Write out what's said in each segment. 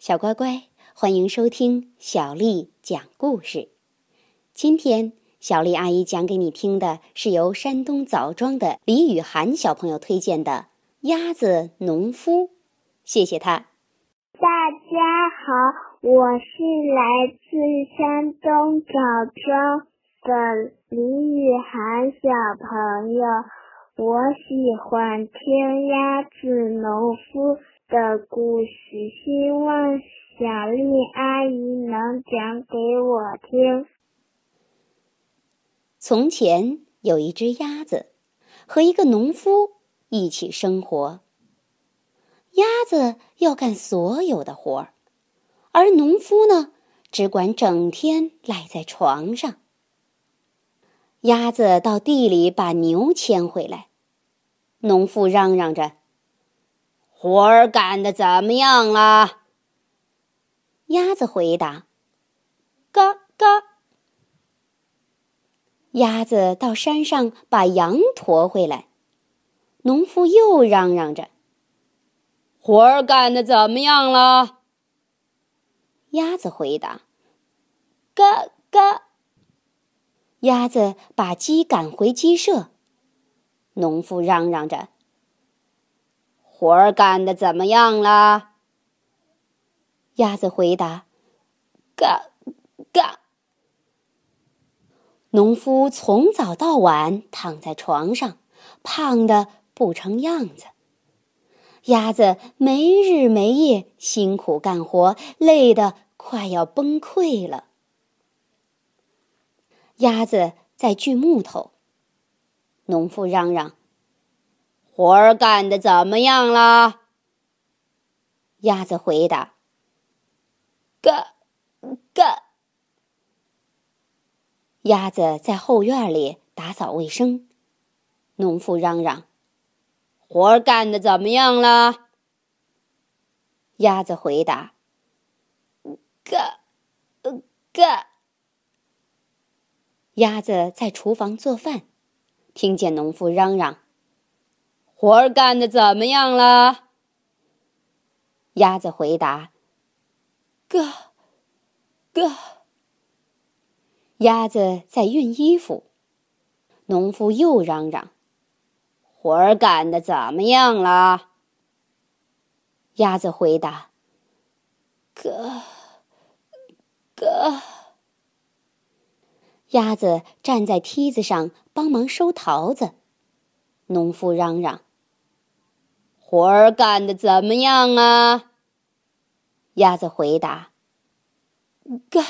小乖乖，欢迎收听小丽讲故事。今天，小丽阿姨讲给你听的是由山东枣庄的李雨涵小朋友推荐的《鸭子农夫》。谢谢他。大家好，我是来自山东枣庄的李雨涵小朋友，我喜欢听鸭子农夫。的故事，希望小丽阿姨能讲给我听。从前有一只鸭子，和一个农夫一起生活。鸭子要干所有的活儿，而农夫呢，只管整天赖在床上。鸭子到地里把牛牵回来，农夫嚷嚷着。活儿干的怎么样了？鸭子回答：“嘎嘎。”鸭子到山上把羊驮回来，农夫又嚷嚷着：“活儿干的怎么样了？”鸭子回答：“嘎嘎。”鸭子把鸡赶回鸡舍，农夫嚷嚷着。活儿干的怎么样了？鸭子回答：“嘎嘎。”农夫从早到晚躺在床上，胖的不成样子。鸭子没日没夜辛苦干活，累得快要崩溃了。鸭子在锯木头，农夫嚷嚷。活儿干的怎么样了？鸭子回答：“嘎，嘎。”鸭子在后院里打扫卫生。农夫嚷嚷：“活儿干的怎么样了？”鸭子回答：“嘎，嘎。”鸭子在厨房做饭，听见农夫嚷嚷。活儿干的怎么样了？鸭子回答：“哥，哥。”鸭子在熨衣服，农夫又嚷嚷：“活儿干的怎么样了？”鸭子回答：“哥，哥。”鸭子站在梯子上帮忙收桃子，农夫嚷嚷。活儿干的怎么样啊？鸭子回答：“嘎，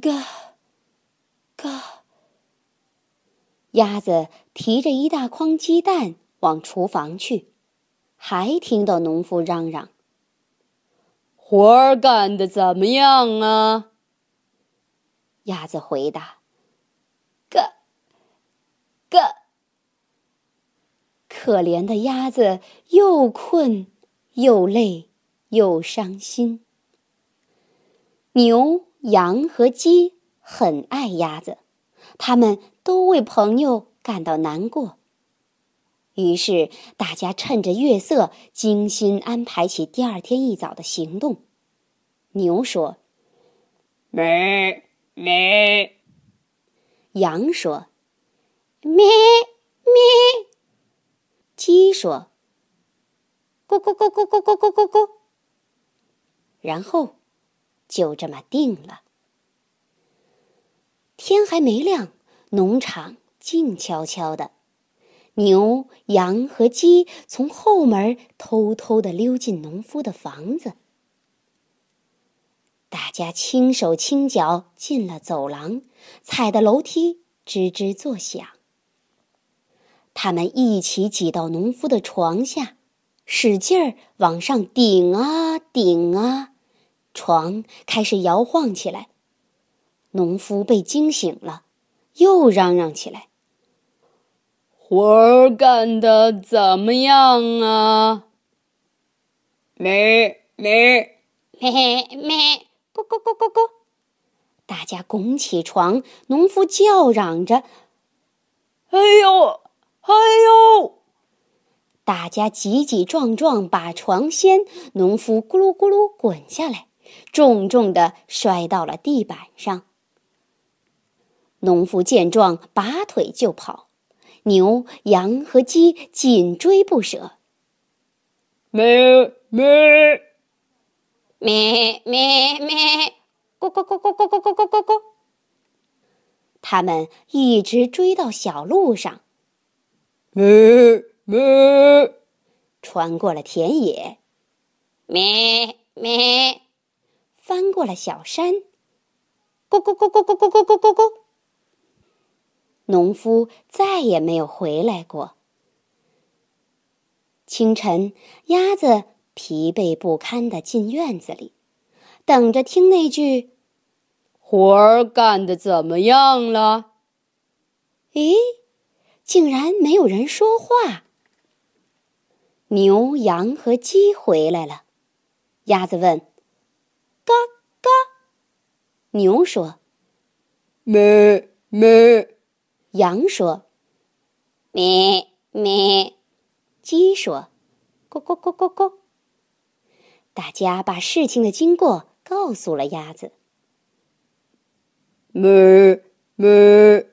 嘎，嘎。”鸭子提着一大筐鸡蛋往厨房去，还听到农夫嚷嚷：“活儿干的怎么样啊？”鸭子回答：“嘎，嘎。”可怜的鸭子又困又累又伤心。牛、羊和鸡很爱鸭子，他们都为朋友感到难过。于是大家趁着月色，精心安排起第二天一早的行动。牛说：“咩咩。”羊说：“咩咩。”说：“咕咕咕咕咕咕咕咕咕。”然后，就这么定了。天还没亮，农场静悄悄的，牛、羊和鸡从后门偷偷的溜进农夫的房子。大家轻手轻脚进了走廊，踩的楼梯吱吱作响。他们一起挤到农夫的床下，使劲儿往上顶啊顶啊，床开始摇晃起来。农夫被惊醒了，又嚷嚷起来：“活儿干的怎么样啊？”咩咩咩咩，咕咕咕咕咕。大家拱起床，农夫叫嚷着：“哎呦！”哎呦！大家挤挤撞撞把床掀，农夫咕噜咕噜滚下来，重重的摔到了地板上。农夫见状，拔腿就跑，牛、羊和鸡紧追不舍。咩咩咩咩咩，咕咕咕咕咕咕咕咕咕咕。他们一直追到小路上，咩咩，穿过了田野，咩咩，翻过了小山，咕咕咕咕咕咕咕咕咕咕。农夫再也没有回来过。清晨，鸭子疲惫不堪地进院子里，等着听那句：“活儿干的怎么样了？”咦，竟然没有人说话。牛、羊和鸡回来了，鸭子问：“嘎嘎。”牛说：“咩咩。”羊说：“咩咩。”鸡说：“咕咕咕咕咕。”大家把事情的经过告诉了鸭子。咩咩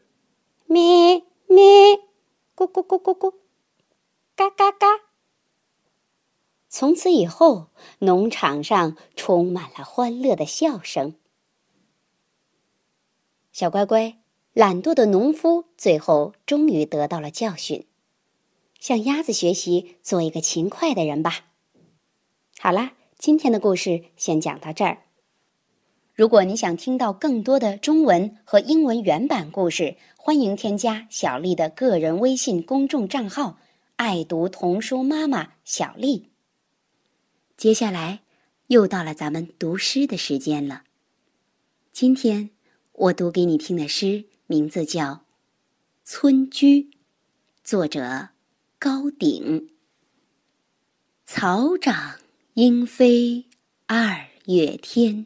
咩咩，咕咕咕咕咕，嘎嘎嘎。从此以后，农场上充满了欢乐的笑声。小乖乖。懒惰的农夫最后终于得到了教训，向鸭子学习，做一个勤快的人吧。好啦，今天的故事先讲到这儿。如果你想听到更多的中文和英文原版故事，欢迎添加小丽的个人微信公众账号“爱读童书妈妈小丽”。接下来又到了咱们读诗的时间了。今天我读给你听的诗。名字叫《村居》，作者高鼎。草长莺飞二月天，